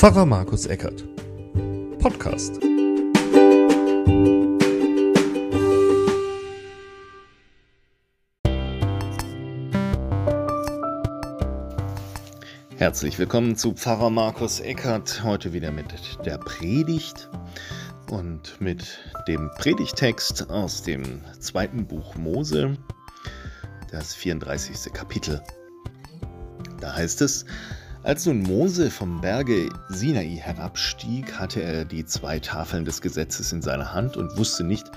Pfarrer Markus Eckert. Podcast. Herzlich willkommen zu Pfarrer Markus Eckert. Heute wieder mit der Predigt und mit dem Predigtext aus dem zweiten Buch Mose, das 34. Kapitel. Da heißt es, als nun Mose vom Berge Sinai herabstieg, hatte er die zwei Tafeln des Gesetzes in seiner Hand und wusste nicht,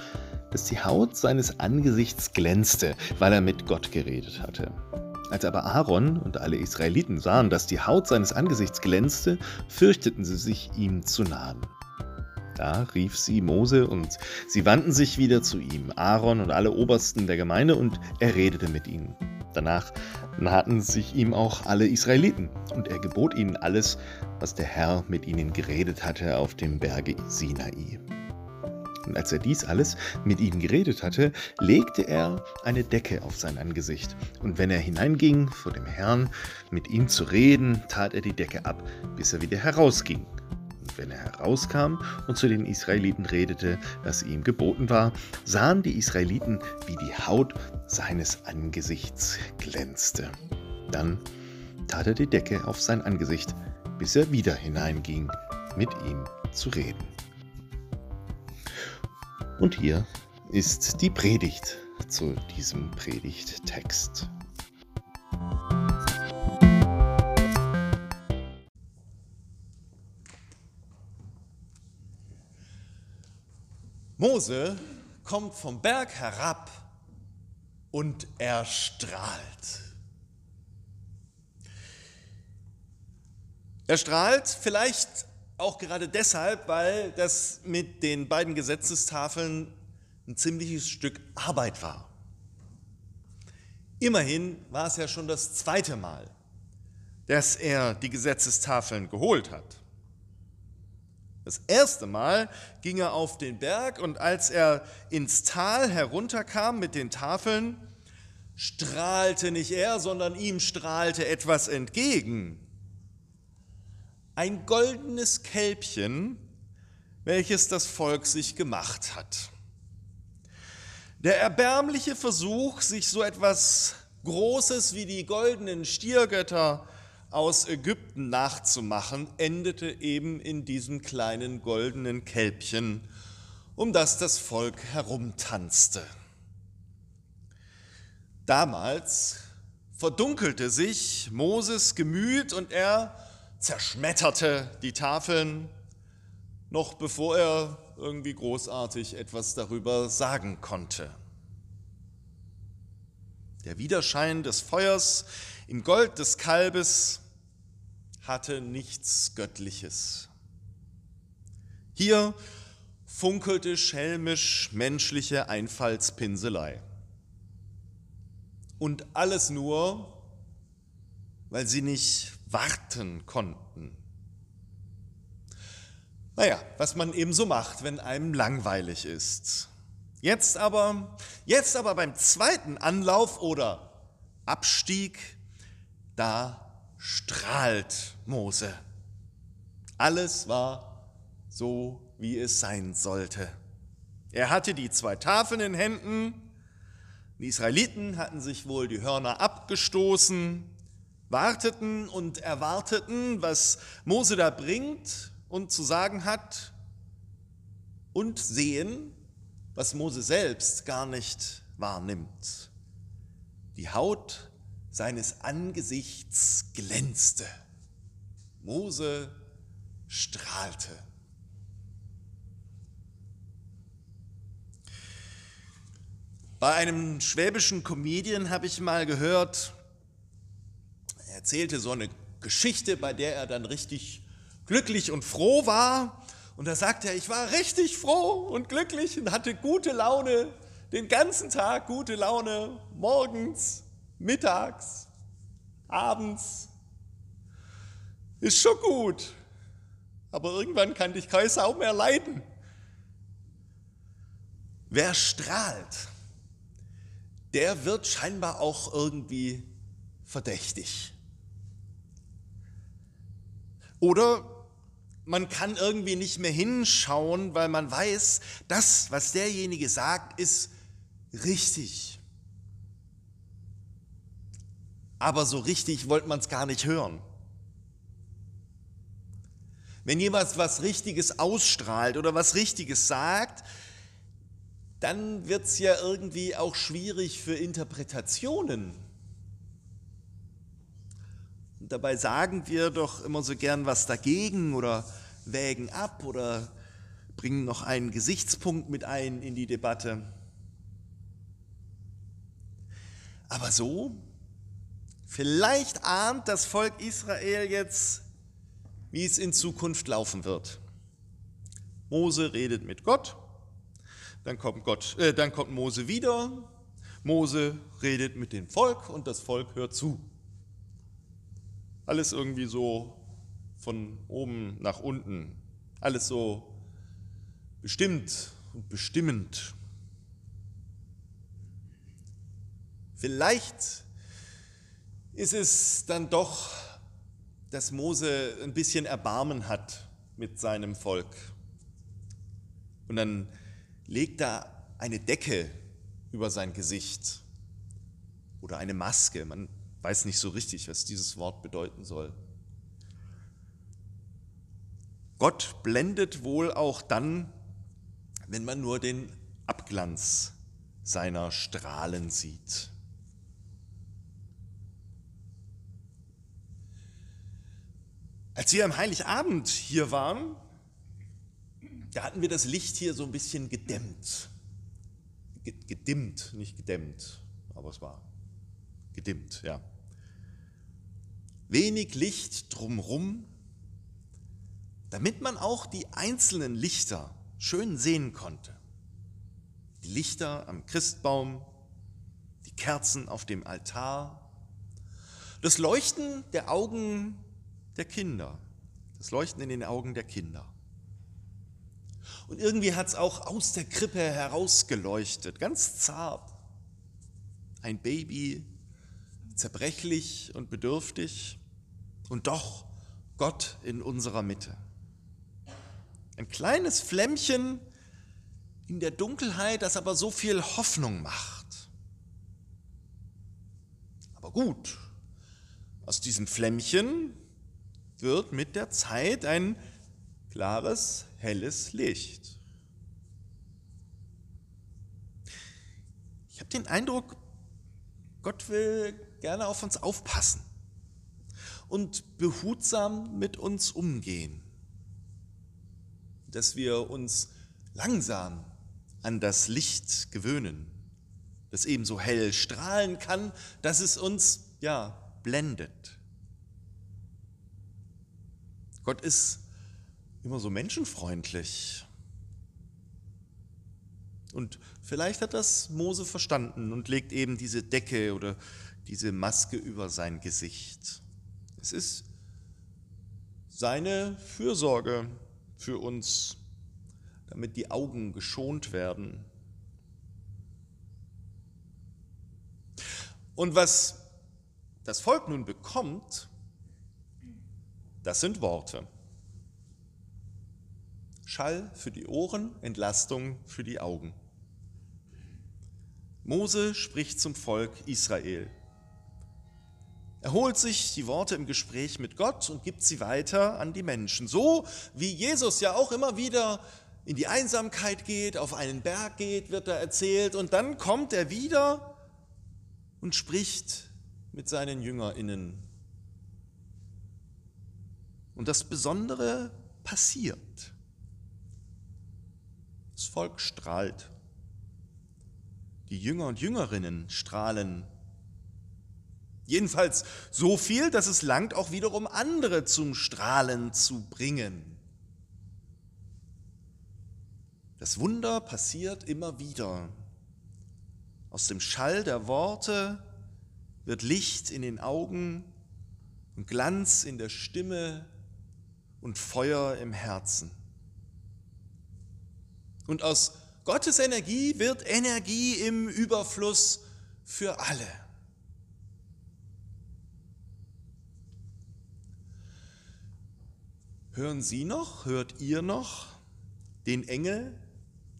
dass die Haut seines Angesichts glänzte, weil er mit Gott geredet hatte. Als aber Aaron und alle Israeliten sahen, dass die Haut seines Angesichts glänzte, fürchteten sie sich, ihm zu nahen. Da rief sie Mose und sie wandten sich wieder zu ihm, Aaron und alle Obersten der Gemeinde, und er redete mit ihnen. Danach nahten sich ihm auch alle Israeliten, und er gebot ihnen alles, was der Herr mit ihnen geredet hatte auf dem Berge Sinai. Und als er dies alles mit ihnen geredet hatte, legte er eine Decke auf sein Angesicht. Und wenn er hineinging, vor dem Herrn mit ihm zu reden, tat er die Decke ab, bis er wieder herausging. Wenn er herauskam und zu den Israeliten redete, was ihm geboten war, sahen die Israeliten, wie die Haut seines Angesichts glänzte. Dann tat er die Decke auf sein Angesicht, bis er wieder hineinging, mit ihm zu reden. Und hier ist die Predigt zu diesem Predigttext. Mose kommt vom Berg herab und er strahlt. Er strahlt vielleicht auch gerade deshalb, weil das mit den beiden Gesetzestafeln ein ziemliches Stück Arbeit war. Immerhin war es ja schon das zweite Mal, dass er die Gesetzestafeln geholt hat. Das erste Mal ging er auf den Berg und als er ins Tal herunterkam mit den Tafeln, strahlte nicht er, sondern ihm strahlte etwas entgegen. Ein goldenes Kälbchen, welches das Volk sich gemacht hat. Der erbärmliche Versuch, sich so etwas Großes wie die goldenen Stiergötter aus Ägypten nachzumachen, endete eben in diesem kleinen goldenen Kälbchen, um das das Volk herumtanzte. Damals verdunkelte sich Moses Gemüt und er zerschmetterte die Tafeln, noch bevor er irgendwie großartig etwas darüber sagen konnte. Der Widerschein des Feuers im Gold des Kalbes hatte nichts Göttliches. Hier funkelte schelmisch menschliche Einfallspinselei. Und alles nur, weil sie nicht warten konnten. Naja, was man eben so macht, wenn einem langweilig ist. Jetzt aber, jetzt aber beim zweiten Anlauf oder Abstieg, da strahlt Mose. Alles war so, wie es sein sollte. Er hatte die zwei Tafeln in Händen. Die Israeliten hatten sich wohl die Hörner abgestoßen, warteten und erwarteten, was Mose da bringt und zu sagen hat, und sehen, was Mose selbst gar nicht wahrnimmt. Die Haut seines Angesichts glänzte. Mose strahlte. Bei einem schwäbischen Comedian habe ich mal gehört, er erzählte so eine Geschichte, bei der er dann richtig glücklich und froh war. Und da sagte er, ich war richtig froh und glücklich und hatte gute Laune, den ganzen Tag gute Laune, morgens, mittags, abends. Ist schon gut. Aber irgendwann kann dich kein Sau mehr leiden. Wer strahlt, der wird scheinbar auch irgendwie verdächtig. Oder man kann irgendwie nicht mehr hinschauen, weil man weiß, das, was derjenige sagt, ist richtig. Aber so richtig wollte man es gar nicht hören. Wenn jemand was Richtiges ausstrahlt oder was Richtiges sagt, dann wird es ja irgendwie auch schwierig für Interpretationen. Und dabei sagen wir doch immer so gern was dagegen oder wägen ab oder bringen noch einen Gesichtspunkt mit ein in die Debatte. Aber so, vielleicht ahnt das Volk Israel jetzt, wie es in Zukunft laufen wird. Mose redet mit Gott, dann kommt, Gott, äh, dann kommt Mose wieder, Mose redet mit dem Volk und das Volk hört zu. Alles irgendwie so von oben nach unten. Alles so bestimmt und bestimmend. Vielleicht ist es dann doch, dass Mose ein bisschen Erbarmen hat mit seinem Volk. Und dann legt er eine Decke über sein Gesicht oder eine Maske. Man weiß nicht so richtig, was dieses Wort bedeuten soll. Gott blendet wohl auch dann, wenn man nur den Abglanz seiner Strahlen sieht. Als wir am Heiligabend hier waren, da hatten wir das Licht hier so ein bisschen gedämmt. Gedimmt, nicht gedämmt, aber es war gedimmt, ja wenig Licht drumherum, damit man auch die einzelnen Lichter schön sehen konnte. Die Lichter am Christbaum, die Kerzen auf dem Altar, das Leuchten der Augen der Kinder, das Leuchten in den Augen der Kinder. Und irgendwie hat es auch aus der Krippe herausgeleuchtet, ganz zart. Ein Baby, zerbrechlich und bedürftig, und doch Gott in unserer Mitte. Ein kleines Flämmchen in der Dunkelheit, das aber so viel Hoffnung macht. Aber gut, aus diesem Flämmchen wird mit der Zeit ein klares, helles Licht. Ich habe den Eindruck, Gott will gerne auf uns aufpassen und behutsam mit uns umgehen, dass wir uns langsam an das Licht gewöhnen, das ebenso hell strahlen kann, dass es uns ja blendet. Gott ist immer so menschenfreundlich. Und vielleicht hat das Mose verstanden und legt eben diese Decke oder diese Maske über sein Gesicht. Es ist seine Fürsorge für uns, damit die Augen geschont werden. Und was das Volk nun bekommt, das sind Worte. Schall für die Ohren, Entlastung für die Augen. Mose spricht zum Volk Israel. Er holt sich die Worte im Gespräch mit Gott und gibt sie weiter an die Menschen. So wie Jesus ja auch immer wieder in die Einsamkeit geht, auf einen Berg geht, wird er erzählt und dann kommt er wieder und spricht mit seinen Jüngerinnen. Und das Besondere passiert. Das Volk strahlt. Die Jünger und Jüngerinnen strahlen Jedenfalls so viel, dass es langt, auch wiederum andere zum Strahlen zu bringen. Das Wunder passiert immer wieder. Aus dem Schall der Worte wird Licht in den Augen und Glanz in der Stimme und Feuer im Herzen. Und aus Gottes Energie wird Energie im Überfluss für alle. Hören Sie noch, hört ihr noch den Engel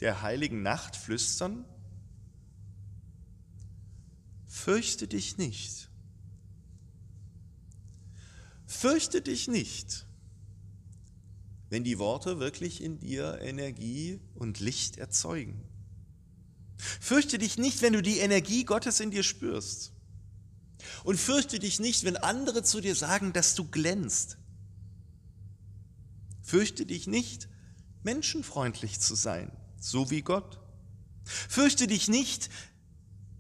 der heiligen Nacht flüstern? Fürchte dich nicht. Fürchte dich nicht, wenn die Worte wirklich in dir Energie und Licht erzeugen. Fürchte dich nicht, wenn du die Energie Gottes in dir spürst. Und fürchte dich nicht, wenn andere zu dir sagen, dass du glänzt. Fürchte dich nicht, menschenfreundlich zu sein, so wie Gott. Fürchte dich nicht,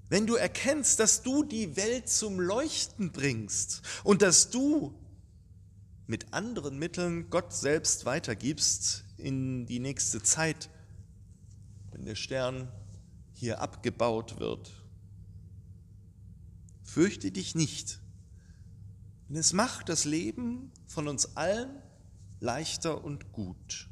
wenn du erkennst, dass du die Welt zum Leuchten bringst und dass du mit anderen Mitteln Gott selbst weitergibst in die nächste Zeit, wenn der Stern hier abgebaut wird. Fürchte dich nicht, denn es macht das Leben von uns allen leichter und gut.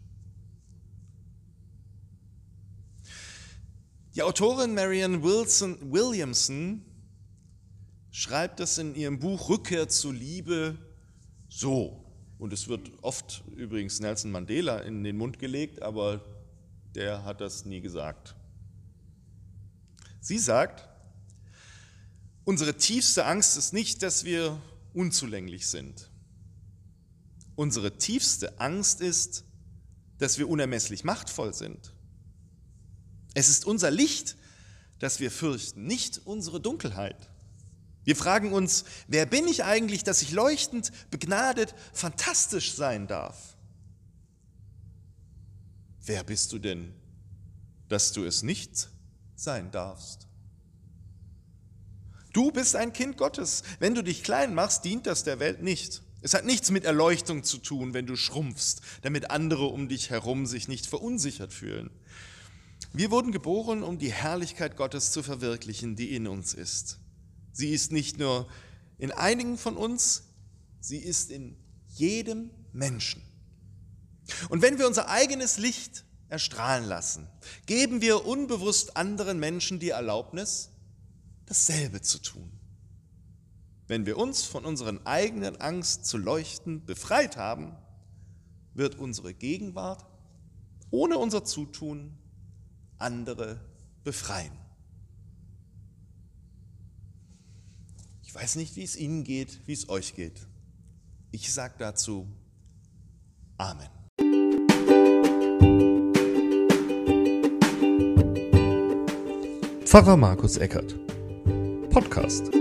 Die Autorin Marianne Wilson, Williamson schreibt das in ihrem Buch Rückkehr zur Liebe so. Und es wird oft übrigens Nelson Mandela in den Mund gelegt, aber der hat das nie gesagt. Sie sagt, unsere tiefste Angst ist nicht, dass wir unzulänglich sind. Unsere tiefste Angst ist, dass wir unermesslich machtvoll sind. Es ist unser Licht, das wir fürchten, nicht unsere Dunkelheit. Wir fragen uns, wer bin ich eigentlich, dass ich leuchtend, begnadet, fantastisch sein darf? Wer bist du denn, dass du es nicht sein darfst? Du bist ein Kind Gottes. Wenn du dich klein machst, dient das der Welt nicht. Es hat nichts mit Erleuchtung zu tun, wenn du schrumpfst, damit andere um dich herum sich nicht verunsichert fühlen. Wir wurden geboren, um die Herrlichkeit Gottes zu verwirklichen, die in uns ist. Sie ist nicht nur in einigen von uns, sie ist in jedem Menschen. Und wenn wir unser eigenes Licht erstrahlen lassen, geben wir unbewusst anderen Menschen die Erlaubnis, dasselbe zu tun. Wenn wir uns von unseren eigenen Angst zu leuchten befreit haben, wird unsere Gegenwart ohne unser Zutun andere befreien. Ich weiß nicht, wie es Ihnen geht, wie es euch geht. Ich sage dazu Amen. Pfarrer Markus Eckert Podcast.